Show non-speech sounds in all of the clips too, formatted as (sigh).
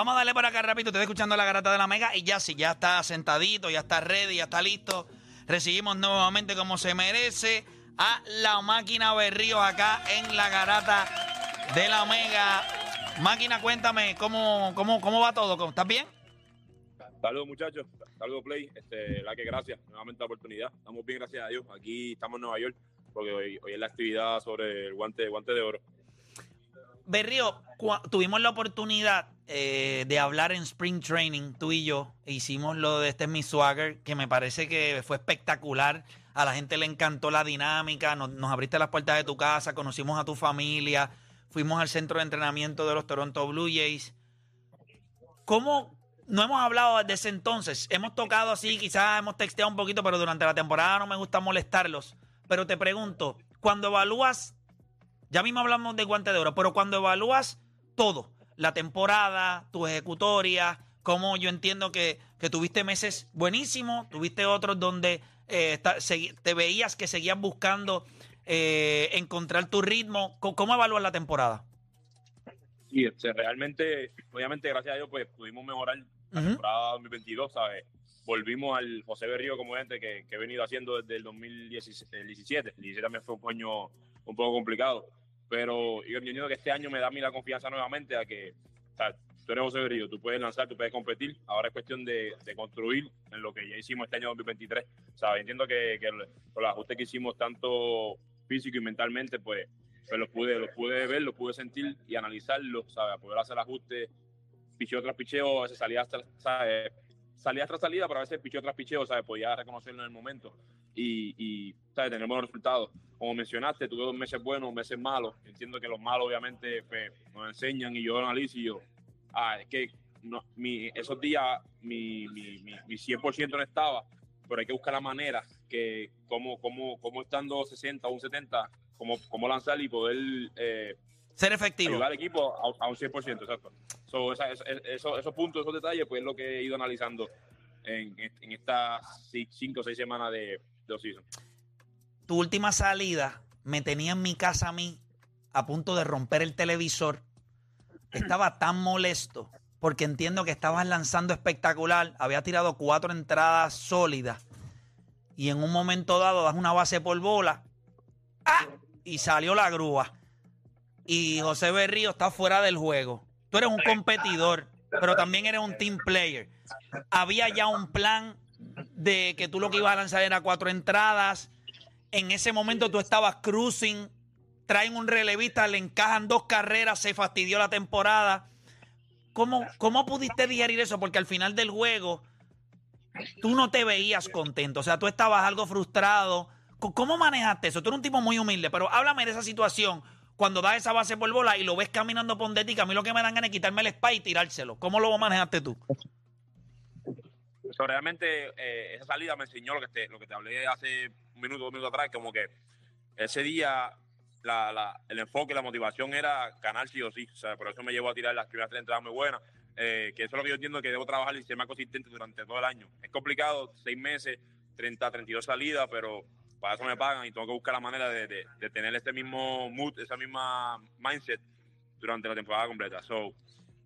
Vamos a darle por acá rápido. Estoy escuchando la garata de la mega y ya sí, ya está sentadito, ya está ready, ya está listo. Recibimos nuevamente como se merece a la máquina Berríos acá en la garata de la mega. Máquina, cuéntame, ¿cómo, cómo, cómo va todo? ¿Estás bien? Saludos muchachos, saludos Play, este, la que gracias, nuevamente la oportunidad. Estamos bien, gracias a Dios. Aquí estamos en Nueva York, porque hoy, hoy es la actividad sobre el guante, guante de oro. Berrío, tuvimos la oportunidad eh, de hablar en Spring Training, tú y yo. e hicimos lo de este es mi swagger, que me parece que fue espectacular. A la gente le encantó la dinámica. Nos, nos abriste las puertas de tu casa, conocimos a tu familia. Fuimos al centro de entrenamiento de los Toronto Blue Jays. ¿Cómo? No hemos hablado desde ese entonces. Hemos tocado así, quizás hemos texteado un poquito, pero durante la temporada no me gusta molestarlos. Pero te pregunto, cuando evalúas ya mismo hablamos de guante de oro, pero cuando evalúas todo, la temporada, tu ejecutoria, como yo entiendo que, que tuviste meses buenísimos, tuviste otros donde eh, te veías que seguías buscando eh, encontrar tu ritmo. ¿Cómo, evalúas la temporada? Y este, realmente, obviamente, gracias a Dios, pues pudimos mejorar la Ujú. temporada 2022, ¿sabes? Volvimos al José Berrío como gente que, que he venido haciendo desde el 2017. El 17 El 17 también fue un año un poco complicado, pero yo entiendo que este año me da a mí la confianza nuevamente a que, o sea, tú eres José Berrío, tú puedes lanzar, tú puedes competir, ahora es cuestión de, de construir en lo que ya hicimos este año 2023, ¿sabes? Entiendo que, que los ajustes que hicimos tanto físico y mentalmente, pues pues los pude, los pude ver, los pude sentir y analizarlos, ¿sabes? Poder hacer ajustes, picheo tras picheo, a veces salía tras, ¿sabes? Salía tras salida, pero a veces picheo tras picheo, ¿sabes? Podía reconocerlo en el momento y, y ¿sabes? Tener buenos resultados. Como mencionaste, tuve dos meses buenos, meses malos. Entiendo que los malos, obviamente, pues, nos enseñan y yo analizo y yo, ah, es que no, mi, esos días mi, mi, mi, mi 100% no estaba, pero hay que buscar la manera que, como, como, como estando 60 o un 70, cómo, cómo lanzar y poder eh, Ser efectivo. ayudar al equipo a, a un 100%, exacto. So, esa- esa- eso- esos puntos, esos detalles, pues es lo que he ido analizando en, en estas ci- cinco o seis semanas de, de tu última salida me tenía en mi casa a mí a punto de romper el televisor. (clears throat) Estaba tan molesto porque entiendo que estabas lanzando espectacular. Había tirado cuatro entradas sólidas y en un momento dado das una base por bola ¡ah! y salió la grúa. Y José Berrío está fuera del juego. Tú eres un competidor, pero también eres un team player. Había ya un plan de que tú lo que ibas a lanzar era cuatro entradas. En ese momento tú estabas cruising, traen un relevista, le encajan dos carreras, se fastidió la temporada. ¿Cómo, ¿Cómo pudiste digerir eso? Porque al final del juego tú no te veías contento, o sea, tú estabas algo frustrado. ¿Cómo manejaste eso? Tú eres un tipo muy humilde, pero háblame de esa situación cuando das esa base por bola y lo ves caminando por a mí lo que me dan ganas es quitarme el spy y tirárselo. ¿Cómo lo manejaste tú? So, realmente eh, esa salida me enseñó lo que te, lo que te hablé hace un minuto, dos minutos atrás, como que ese día la, la- el enfoque, la motivación era ganar sí o sí. O sea, por eso me llevó a tirar las primeras tres entradas muy buenas. eh, que eso es lo que yo entiendo que debo trabajar y ser más consistente durante todo el año. Es complicado, seis meses, 30, 32 salidas, pero para eso me pagan y tengo que buscar la manera de, de- de tener este mismo mood, esa misma mindset durante la temporada completa. So,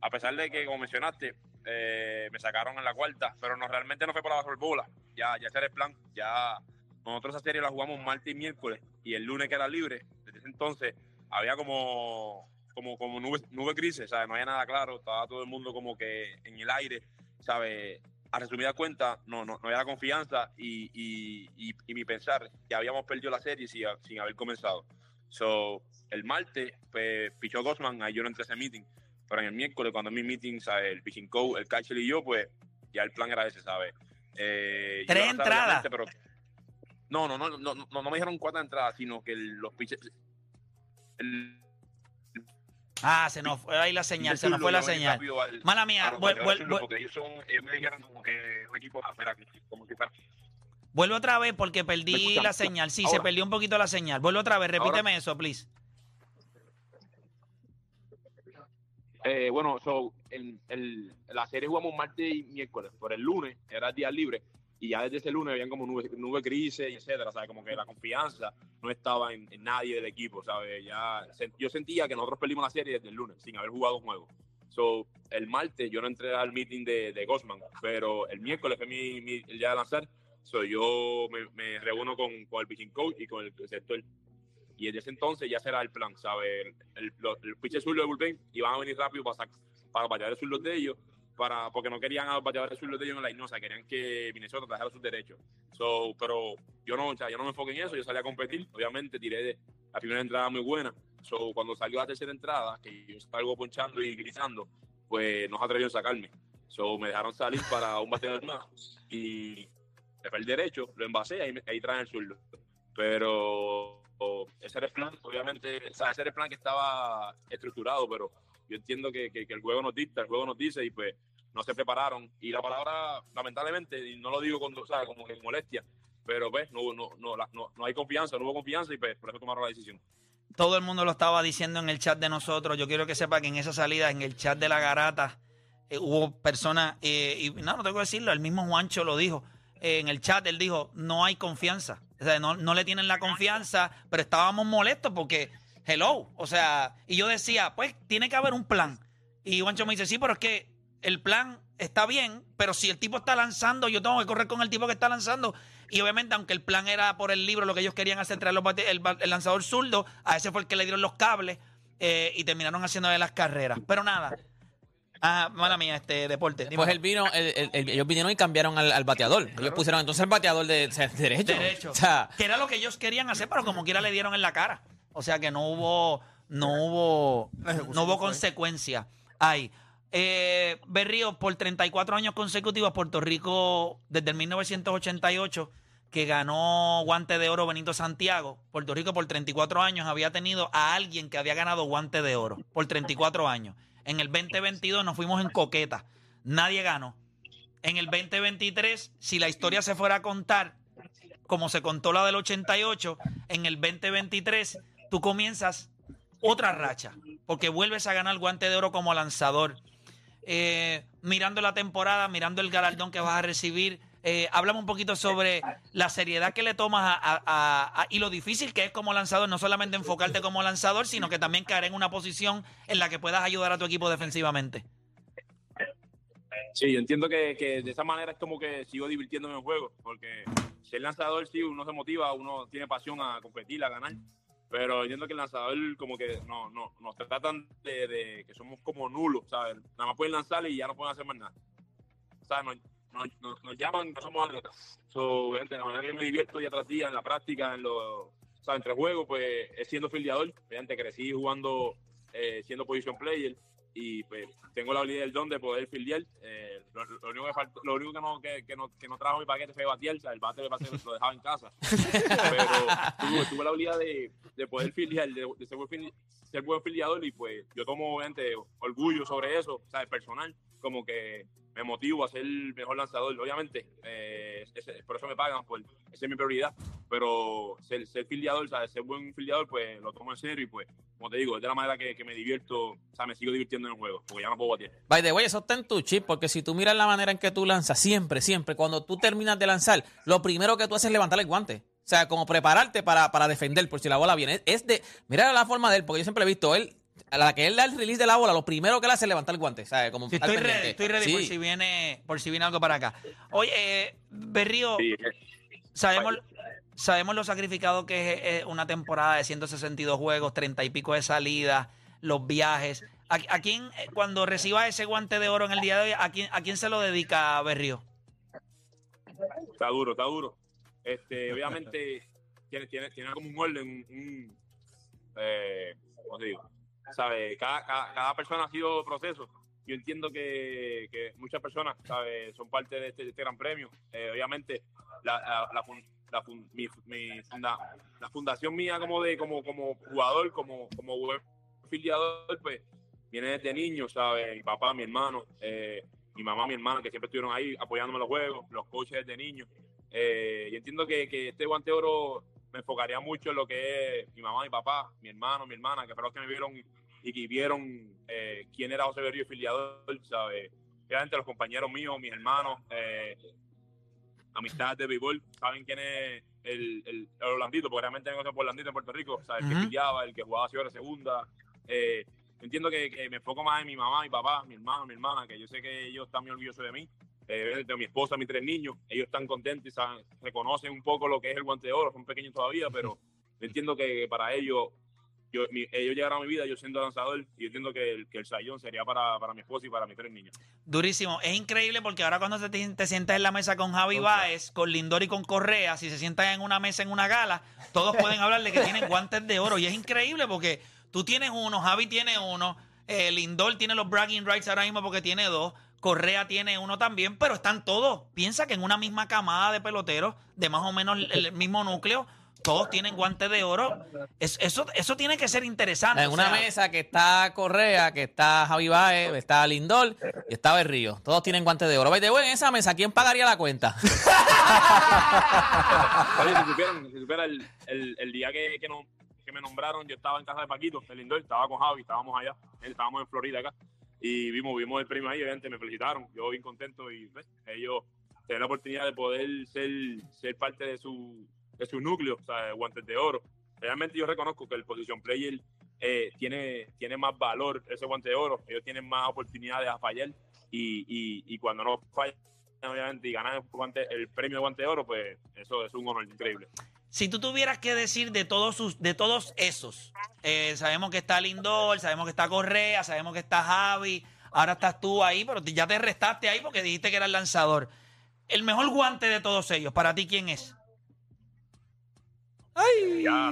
a pesar de que, como mencionaste, eh, me sacaron en la cuarta, pero no realmente no fue por la bola. Ya, ya ese era el plan. Ya nosotros esa serie la jugamos martes y miércoles y el lunes que era libre. Desde ese entonces había como como como nube grises, ¿sabes? No había nada claro, estaba todo el mundo como que en el aire, ¿sabes? a resumida cuenta, no, no, no había la confianza y, y, y, y mi pensar que habíamos perdido la serie sin, sin haber comenzado. So, el martes, pues, pichó Gosman, ahí yo no entré a ese meeting, pero en el miércoles, cuando en mi meeting, ¿sabes? El pitching coach, el catcher y yo, pues, ya el plan era ese, ¿sabes? Eh, Tres entradas. Pero, no, no, no, no, no, no me dijeron cuatro entradas, sino que el- los pitchers... El, Ah, se nos fue ahí la señal, se nos fue la señal. Mala mía, Ah, vuel- vuel- vuel- porque ellos son, ellos me dijeron como que un equipo afuera, como que para- vuelve otra vez porque ¿Me perdí la señal. Sí, se perdió un poquito la señal. Vuelve otra vez, Ahora. repíteme eso, please. Eh, bueno, so, en, el- la serie jugamos martes y miércoles, por el lunes era el día libre y ya desde ese lunes habían como nubes, nubes grises etcétera, ¿sabes? Como que la confianza no estaba en, nadie del equipo, ¿sabes? Ya yo sentía que nosotros perdimos la serie desde el lunes sin haber jugado un. So, el martes yo no entré al meeting de, de Gosman, pero el miércoles fue mi, mi- el día de lanzar, so, yo me, me reúno con, con el pitching coach y con el sector y desde ese entonces ya será el plan, ¿sabes? El, el, el pitcher zurdo de bullpen iban a venir rápido para, para batear el zurdo de ellos, para, porque no querían a los bateadores zurdos de ellos en la inosa, querían que Minnesota trajera sus derechos. So, pero yo no, o sea, yo no me enfoqué en eso, yo salí a competir, obviamente tiré de, la primera entrada muy buena. So, cuando salió la tercera entrada, que yo salgo ponchando y gritando, pues no se atrevieron a sacarme. So, me dejaron salir para un bateador más y le fue el derecho, lo envasé, ahí, me- ahí traen el zurdo. Pero ese era el plan, obviamente, o sea, ese era el plan que estaba estructurado, pero yo entiendo que, que- el juego nos dicta, el juego nos dice y pues no se prepararon. Y la palabra, lamentablemente, y no lo digo con, o sea, como molestia, pero pues no, no, no, no, no hay confianza, no hubo confianza y pues por eso tomaron la decisión. Todo el mundo lo estaba diciendo en el chat de nosotros. Yo quiero que sepa que en esa salida, en el chat de la garata, eh, hubo personas, eh, y no, no tengo que decirlo, el mismo Juancho lo dijo. eh, en el chat él dijo, no hay confianza. No, no le tienen la confianza, pero estábamos molestos porque, hello, o sea, y yo decía, pues tiene que haber un plan. Y Juancho me dice, sí, pero es que el plan está bien, pero si el tipo está lanzando, yo tengo que correr con el tipo que está lanzando. Y obviamente, aunque el plan era por el libro, lo que ellos querían hacer, traer los bate- el, ba- el lanzador zurdo, a ese fue el que le dieron los cables eh, y terminaron haciendo de las carreras. Pero nada. Ah, mala mía, este deporte. Dime. Pues él vino, el- el- el- ellos vinieron y cambiaron al, al bateador. Ellos pusieron entonces el bateador de, o sea, derecho. derecho. O sea, que era lo que ellos querían hacer, pero como quiera le dieron en la cara. O sea que no hubo, no hubo, no hubo consecuencia ahí. Eh, Berrío, por 34 años consecutivos, Puerto Rico, desde el 1988, que ganó guante de oro Benito Santiago, Puerto Rico por 34 años había tenido a alguien que había ganado guante de oro por 34 años. En el 2022 nos fuimos en coqueta. Nadie ganó. En el 2023, si la historia se fuera a contar, como se contó la del 88, en el 2023 tú comienzas otra racha, porque vuelves a ganar guante de oro como lanzador. Eh, mirando la temporada, mirando el galardón que vas a recibir, eh, háblame un poquito sobre la seriedad que le tomas a- y lo difícil que es como lanzador, no solamente enfocarte como lanzador, sino que también caer en una posición en la que puedas ayudar a tu equipo defensivamente. Sí, yo entiendo que, que de esa manera es como que sigo divirtiéndome en juego, porque ser lanzador sí, uno se motiva, uno tiene pasión a competir, a ganar, pero entiendo que el lanzador como que no, no, nos tratan de, de que somos como nulos, ¿sabes? Nada más pueden lanzar y ya no pueden hacer más nada. O sea, nos, nos, llaman, no somos atletas. So, gente, la manera que me divierto día tras día en la práctica, en los, o sea, entre juegos, pues es siendo fildeador. Crecí jugando, eh, siendo position player y pues tengo la habilidad del don de poder fildear. Eh, lo, lo único que faltó- lo único que no, que, que no, que no trajo mi paquete fue batear, o sea, el bate de bate lo dejaba en casa. (laughs) Pero tuve, tuve la habilidad de, de poder fildear, de, de ser, buen ser buen fildeador y pues yo tomo obviamente orgullo sobre eso, o sea, el personal, como que me motivo a ser el mejor lanzador. Obviamente, eh, ese- por eso me pagan, por, esa es mi prioridad. Pero ser, ser fildeador, ¿sabes? ser buen fildeador, pues lo tomo en serio y pues, como te digo, es de la manera que, que me divierto, o sea, me sigo divirtiendo en el juego, porque ya no puedo batear. by the way, eso está en tu chip, porque si tú miras la manera en que tú lanzas, siempre, siempre, cuando tú terminas de lanzar, lo primero que tú haces es levantar el guante. O sea, como prepararte para, para defender por si la bola viene. Es, es de. Mira la forma de él, porque yo siempre he visto él. A la que él da el release de la bola, lo primero que él hace es levantar el guante. Sea, como Sí, estoy ready, estoy ready por Sí. si viene, por si viene algo para acá. Oye, eh, Berrío, Sí, sabemos, sabemos lo sacrificado que es eh, una temporada de 162 juegos, 30 y pico de salidas, los viajes. ¿A, a quién, eh, cuando reciba ese guante de oro en el día de hoy, a quién, a quién se lo dedica Berrío? Está duro, está duro. Este, obviamente, tiene, tiene, tiene como un orden, un, eh, ¿cómo te digo? ¿Sabe? Cada, cada, persona ha sido proceso. Yo entiendo que, que muchas personas, ¿sabe? Son parte de este, este gran premio. Eh, obviamente, la, la, la la mi, mi funda- la fundación mía como de como como jugador, como como filiador, pues viene desde niño, ¿sabes? Mi papá, mi hermano, eh, mi mamá, mi hermana, que siempre estuvieron ahí apoyándome los juegos, los coaches desde niño. Eh, y entiendo que, que este guante oro me enfocaría mucho en lo que es mi mamá, mi papá, mi hermano, mi hermana, que fueron los que me vieron y que vieron eh, quién era José Berrío, filiador, ¿sabes? Obviamente los compañeros míos, mis hermanos, eh, amistades de béisbol, saben quién es el, el, el Orlandito, porque realmente me conocen por Orlandito en Puerto Rico, ¿sabes? El que filiaba, el que jugaba ciudad segunda. Eh, entiendo que, que me enfoco más en mi mamá, mi papá, mi hermano, mi hermana, que yo sé que ellos están muy orgullosos de mí, eh, de mi esposa, mis tres niños, ellos están contentos y saben, reconocen un poco lo que es el guante de oro, son pequeños todavía, pero (laughs) entiendo que para ellos, yo, mi- ellos llegaron a mi vida yo siendo lanzador y yo entiendo que el, que el sayón sería para, para mi esposa y para mis tres niños. Durísimo. Es increíble porque ahora cuando te, te sientas en la mesa con Javi Baez, con Lindor y con Correa, si se sientan en una mesa en una gala, todos pueden hablar de que (laughs) tienen guantes de oro. Y es increíble porque tú tienes uno, Javi tiene uno, eh, Lindor tiene los bragging rights ahora mismo porque tiene dos, Correa tiene uno también, pero están todos. Piensa que en una misma camada de peloteros, de más o menos el, mismo núcleo, todos tienen guantes de oro. Es- eso, eso tiene que ser interesante. En o una sea, mesa que está Correa, que está Javi Baez, está Lindor y está Berrío. Todos tienen guantes de oro. The way, en esa mesa, ¿quién pagaría la cuenta? (laughs) Oye, si supieran, si supiera el, el, el día que, que, no- que me nombraron, yo estaba en casa de Paquito, el Lindor, estaba con Javi, estábamos allá, estábamos en Florida acá, y vimos, vimos el premio ahí, obviamente me felicitaron, yo bien contento y pues, ellos tener la oportunidad de poder ser, ser parte de su, de su núcleo, o sea, guantes de oro. Realmente yo reconozco que el position player eh, tiene, tiene más valor ese guante de oro, ellos tienen más oportunidades a fallar y, y, y cuando no fallan obviamente y ganan el, el premio de guante de oro, pues eso es un honor increíble. Si tú tuvieras que decir de todos sus, de todos esos, eh, sabemos que está Lindor, sabemos que está Correa, sabemos que está Javi, ahora estás tú ahí, pero ya te restaste ahí porque dijiste que era el lanzador. El mejor guante de todos ellos, para ti, ¿quién es? Ya.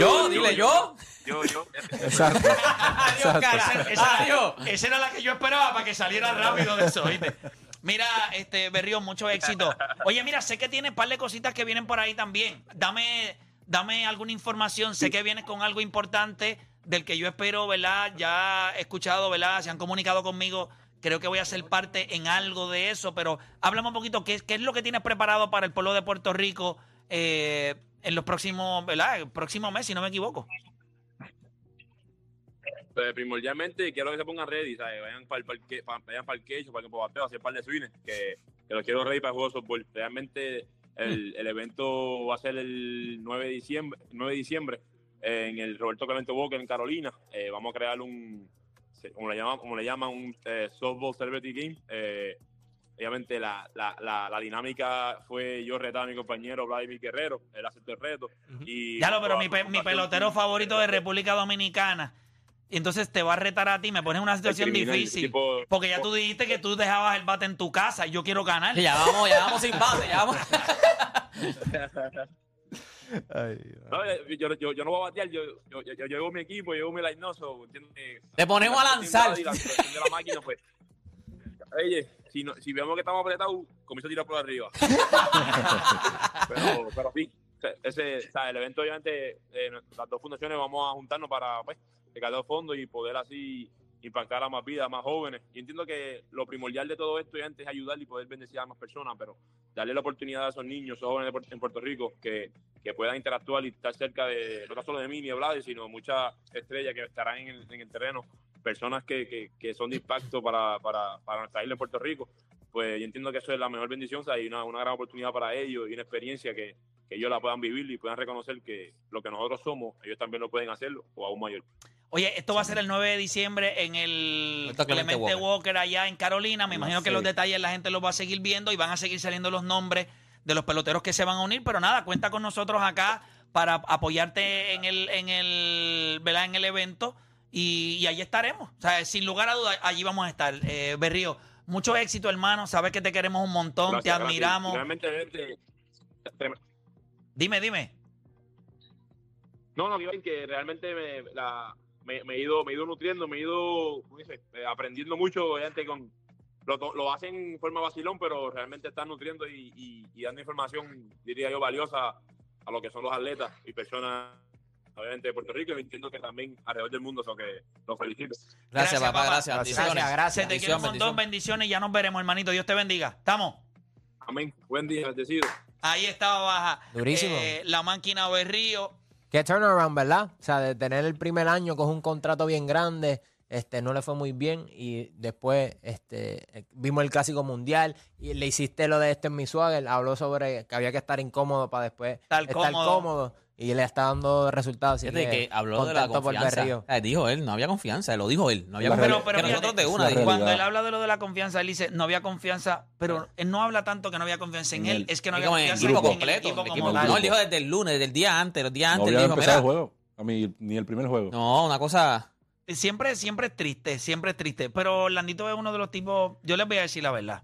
Yo, dile yo. Yo, yo. Exacto. Adiós, cara. Esa, esa- esa era la que yo esperaba para que saliera rápido de eso, ¿oíste? Mira, este Berrío, mucho éxito. Oye, mira, sé que tienes un par de cositas que vienen por ahí también. Dame, dame alguna información. Sé que vienes con algo importante del que yo espero, ¿verdad? Ya he escuchado, ¿verdad? Se han comunicado conmigo. Creo que voy a ser parte en algo de eso, pero háblame un poquito, ¿qué, qué es lo que tienes preparado para el pueblo de Puerto Rico eh, en los próximos, ¿verdad? El próximo mes, si no me equivoco. Pues, primordialmente quiero que se pongan ready, ¿sabes? Vayan para el parque, pa- vayan para el quecho, para el bateo, hacer par de swings, que, que los quiero ready para el juego de softball. Realmente el, el evento va a ser el 9 de diciembre, 9 de diciembre en el Roberto Clemente Walker en Carolina. Eh, vamos a crear un, como le llaman, como le llaman un eh, softball celebrity game. Eh, obviamente la, la, la, la dinámica fue yo retar a mi compañero Vladimir Guerrero, él aceptó el reto. y Ya lo, pero mi, pe- mi pelotero favorito de República Dominicana. Y entonces te va a retar a ti, me pones en una situación criminal, difícil. tipo- porque ya tú dijiste que tú dejabas el bate en tu casa y yo quiero ganar. Ya vamos, ya vamos sin base, ya vamos. (laughs) Ay, No, yo, yo, no voy a batear, yo, yo, yo, yo llevo mi equipo, yo llevo mi line, no, so, entiendo que- Te ponemos a la lanzar. la- la máquina, pues. Oye, si, no, si vemos que estamos apretados, comienzo a tirar por arriba. (laughs) pero, pero sí, ese, o sea, el evento, obviamente, eh, las dos fundaciones vamos a juntarnos para pues, recaudar fondos y poder así impactar a más vidas, a más jóvenes. Y entiendo que lo primordial de todo esto obviamente, es ayudar y poder bendecir a más personas, pero darle la oportunidad a esos niños, esos jóvenes en Puerto Rico que, que puedan interactuar y estar cerca de, no solo de mí ni de Vlad, sino muchas estrellas que estarán en el, en el terreno, personas que, que, que son de impacto para, para, para nuestra isla en Puerto Rico. Pues yo entiendo que eso es la mejor bendición, o sea, y una, una gran oportunidad para ellos y una experiencia que, que ellos la puedan vivir y puedan reconocer que lo que nosotros somos, ellos también lo pueden hacerlo o aún mayor. Oye, esto va a ser el 9 de diciembre en el Esto es Clemente Clemente Walker. Walker. allá en Carolina. Me imagino que los detalles la gente los va a seguir viendo y van a seguir saliendo los nombres de los peloteros que se van a unir. Pero nada, cuenta con nosotros acá para apoyarte en el, en el, ¿verdad? En el evento y, y allí estaremos. O sea, sin lugar a dudas, allí vamos a estar. Eh, Berrío, Mucho éxito, hermano. Sabes que te queremos un montón, te Gracias, gracias. admiramos. Realmente, trem- Dime, dime. no, no, que realmente me, la- me, me he ido, me he ido nutriendo, me he ido ¿cómo dice? Eh, aprendiendo mucho, obviamente con lo, lo hacen en forma vacilón, pero realmente están nutriendo y, y- y dando información, diría yo, valiosa a lo que son los atletas y personas, obviamente de Puerto Rico, y entiendo que también alrededor del mundo, eso que los felicito. Gracias, Gracias, papá, papá. gracias. Gracias, Bendiciones. gracias. Te quiere un montón, bendición. bendiciones y ya nos veremos, hermanito. Dios te bendiga. ¿Estamos? Amén. Buen día, bendecido. Ahí estaba baja. Durísimo. eh, la máquina Berrío. Qué turnaround, ¿verdad? O sea, de tener el primer año con un contrato bien grande, este, no le fue muy bien y después este, eh, vimos el Clásico Mundial y le hiciste lo de este en mi swagger, habló sobre que había que estar incómodo para después Estar estar cómodo. cómodo y le está dando resultados. así Fíjate que habló de la confianza. Eh, dijo él, no había confianza, lo dijo él. No había confianza. Pero- pero que fíjate, nosotros de una. Cuando él habla de lo de la confianza, él dice, no había confianza, pero él no habla tanto que no había confianza en En él, él. es que no había como en el confianza equipo en el completo. el equipo- no, él dijo desde el lunes, desde el día antes, los días No antes. él había dijo, empezado el mira, juego. A mí, ni el primer juego. no, una cosa. Siempre, siempre es triste, siempre es triste. Pero Orlandito es uno de los tipos, yo les voy a decir la verdad.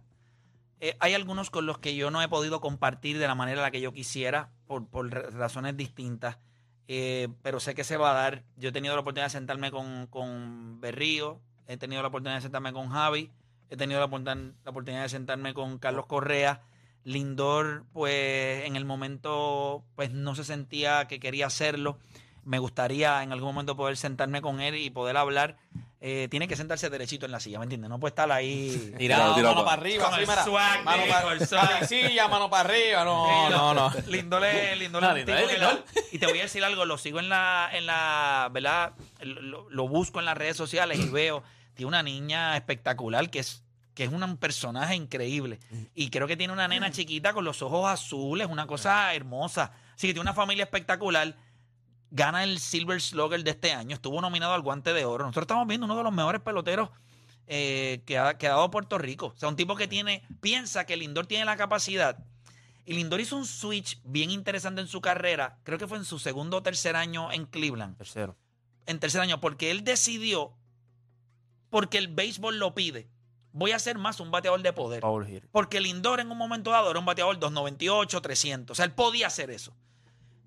Eh, hay algunos con los que yo no he podido compartir de la manera en la que yo quisiera, por, por ra- razones distintas. Eh, pero sé que se va a dar. Yo he tenido la oportunidad de sentarme con, con Berrío, he tenido la oportunidad de sentarme con Javi, he tenido la, la oportunidad de sentarme con Carlos Correa. Lindor, pues en el momento, pues no se sentía que quería hacerlo. Me gustaría en algún momento poder sentarme con él y poder hablar. Eh, tiene que sentarse derechito en la silla, ¿me entiendes? No puede estar ahí. (laughs) Tirado, tirado mano pa- para arriba, así, mira. swag, Mano para swag. silla, mano para arriba. No, no, no. Lindor es, Lindor No, la- Y te voy a decir algo, lo sigo en la, en la, ¿verdad? Lo, lo busco en las redes sociales y veo, tiene una niña espectacular que es, que es un personaje increíble. Y creo que tiene una nena chiquita con los ojos azules, una cosa hermosa. Así que tiene una familia espectacular. Gana el Silver Slugger de este año. Estuvo nominado al Guante de Oro. Nosotros estamos viendo uno de los mejores peloteros eh, que, ha, que ha dado Puerto Rico. O sea, un tipo que tiene, piensa que Lindor tiene la capacidad. Y Lindor hizo un switch bien interesante en su carrera. Creo que fue en su segundo o tercer año en Cleveland. Tercero. En tercer año, porque él decidió, porque el béisbol lo pide, voy a ser más un bateador de poder. Porque Lindor en un momento dado era un bateador 298, 300. O sea, él podía hacer eso.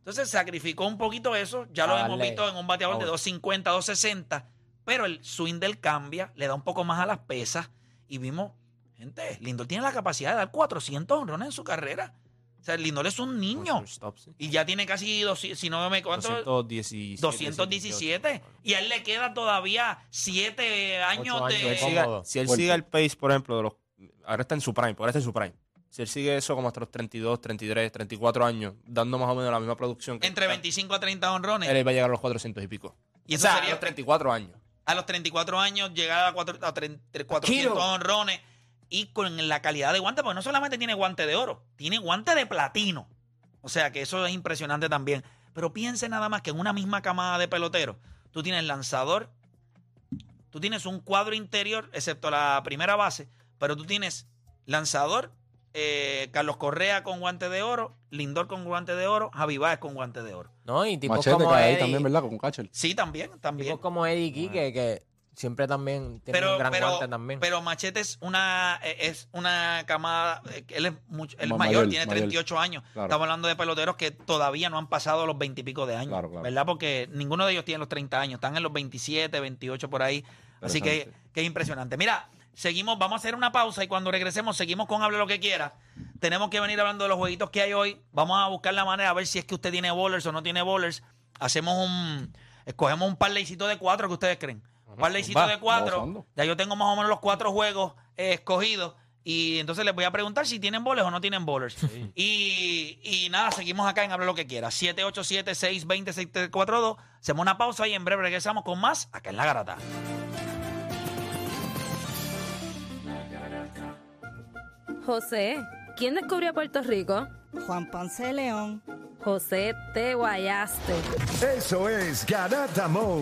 Entonces sacrificó un poquito eso. Ya lo hemos visto en un bateador de power. 250, 260. Pero el swing del cambia, le da un poco más a las pesas. Y vimos, gente, Lindor tiene la capacidad de dar 400 honrones en su carrera. O sea, Lindor es un niño. Stop, sí. Y ya tiene casi, 200, si no me cuánto, 217. 217. Y a él le queda todavía 7 años de... Si él, cómodo. si él sigue el pace, por ejemplo, de los, ahora está en su prime, ahora está en su prime. Si él sigue eso como hasta los 32, 33, 34 años, dando más o menos la misma producción que entre está, 25 a 30 honrones. él va a llegar a los 400 y pico. y o eso sea, a sería los 34 años. a los 34 años llegar a, cuatro- a tre- tre- 400 Kilo. honrones y con la calidad de guante, porque no solamente tiene guante de oro, tiene guante de platino. O sea que eso es impresionante también. Pero piense nada más que en una misma camada de peloteros, tú tienes lanzador, tú tienes un cuadro interior, excepto la primera base, pero tú tienes lanzador, eh, Carlos Correa con guante de oro, Lindor con guante de oro, Javi Baez con guante de oro. No, y tipos Machete como Eddie, también, ¿verdad? Con catcher. Sí, también, también. tipos como Eddie Quique, que siempre también tiene pero, un gran pero, guante también. pero Machete es una, eh, es una camada, eh, él es, mucho, él es mayor, mayor, tiene mayor. 38 años. Claro. Estamos hablando de peloteros que todavía no han pasado los 20 y pico de años, Claro, claro. ¿verdad? Porque ninguno de ellos tiene los 30 años, están en los 27, 28 por ahí. Así que, que es impresionante. Mira, seguimos, vamos a hacer una pausa y cuando regresemos seguimos con Hable lo que quiera. Tenemos que venir hablando de los jueguitos que hay hoy. Vamos a buscar la manera a ver si es que usted tiene bowlers o no tiene bowlers. Hacemos un, escogemos un parlaycito de cuatro que ustedes creen. Un parlaycito de cuatro. Ya yo tengo más o menos los cuatro juegos eh, escogidos. Y entonces les voy a preguntar si tienen bowlers o no tienen bowlers. Y, y nada, seguimos acá en Hable lo que quiera. 787-620-6342. Hacemos una pausa y en breve regresamos con más acá en La Garata. José, ¿quién descubrió Puerto Rico? Juan Ponce de León. José, te guayaste. Eso es Garata Mode